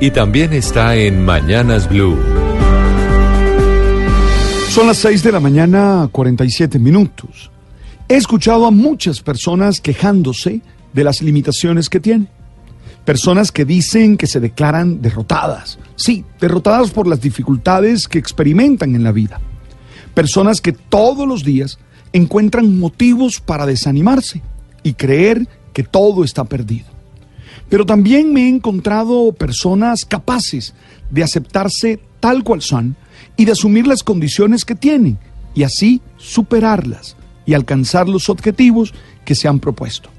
y también está en Mañanas Blue. Son las 6 de la mañana, 47 minutos. He escuchado a muchas personas quejándose de las limitaciones que tienen. Personas que dicen que se declaran derrotadas. Sí, derrotadas por las dificultades que experimentan en la vida. Personas que todos los días encuentran motivos para desanimarse y creer que todo está perdido. Pero también me he encontrado personas capaces de aceptarse tal cual son y de asumir las condiciones que tienen y así superarlas y alcanzar los objetivos que se han propuesto.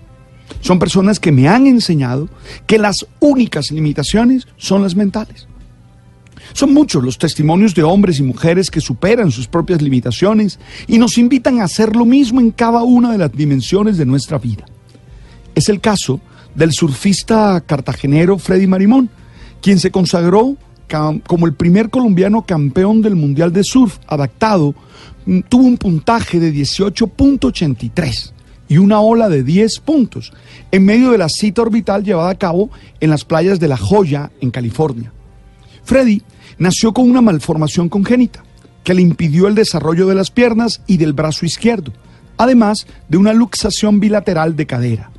Son personas que me han enseñado que las únicas limitaciones son las mentales. Son muchos los testimonios de hombres y mujeres que superan sus propias limitaciones y nos invitan a hacer lo mismo en cada una de las dimensiones de nuestra vida. Es el caso del surfista cartagenero Freddy Marimón, quien se consagró como el primer colombiano campeón del Mundial de Surf adaptado, mm, tuvo un puntaje de 18.83 y una ola de 10 puntos en medio de la cita orbital llevada a cabo en las playas de La Joya, en California. Freddy nació con una malformación congénita que le impidió el desarrollo de las piernas y del brazo izquierdo, además de una luxación bilateral de cadera.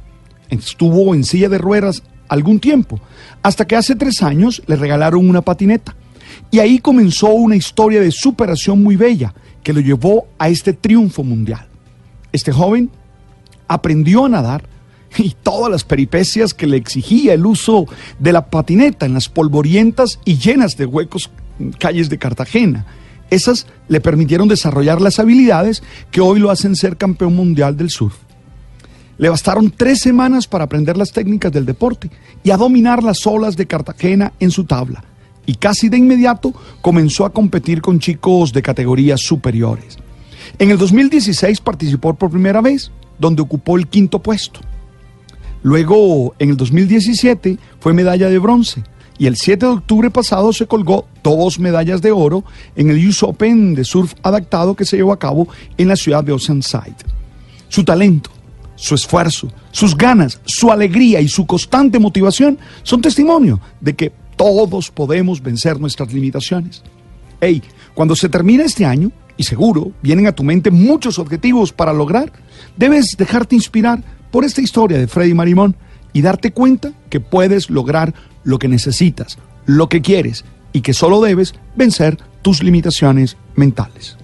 Estuvo en silla de ruedas algún tiempo, hasta que hace tres años le regalaron una patineta. Y ahí comenzó una historia de superación muy bella que lo llevó a este triunfo mundial. Este joven aprendió a nadar y todas las peripecias que le exigía el uso de la patineta en las polvorientas y llenas de huecos calles de Cartagena. Esas le permitieron desarrollar las habilidades que hoy lo hacen ser campeón mundial del surf. Le bastaron tres semanas para aprender las técnicas del deporte y a dominar las olas de Cartagena en su tabla. Y casi de inmediato comenzó a competir con chicos de categorías superiores. En el 2016 participó por primera vez, donde ocupó el quinto puesto. Luego, en el 2017, fue medalla de bronce. Y el 7 de octubre pasado se colgó dos medallas de oro en el US Open de surf adaptado que se llevó a cabo en la ciudad de Oceanside. Su talento, su esfuerzo, sus ganas, su alegría y su constante motivación son testimonio de que todos podemos vencer nuestras limitaciones. Hey, cuando se termina este año, y seguro vienen a tu mente muchos objetivos para lograr, debes dejarte inspirar por esta historia de Freddy Marimón y darte cuenta que puedes lograr lo que necesitas, lo que quieres y que solo debes vencer tus limitaciones mentales.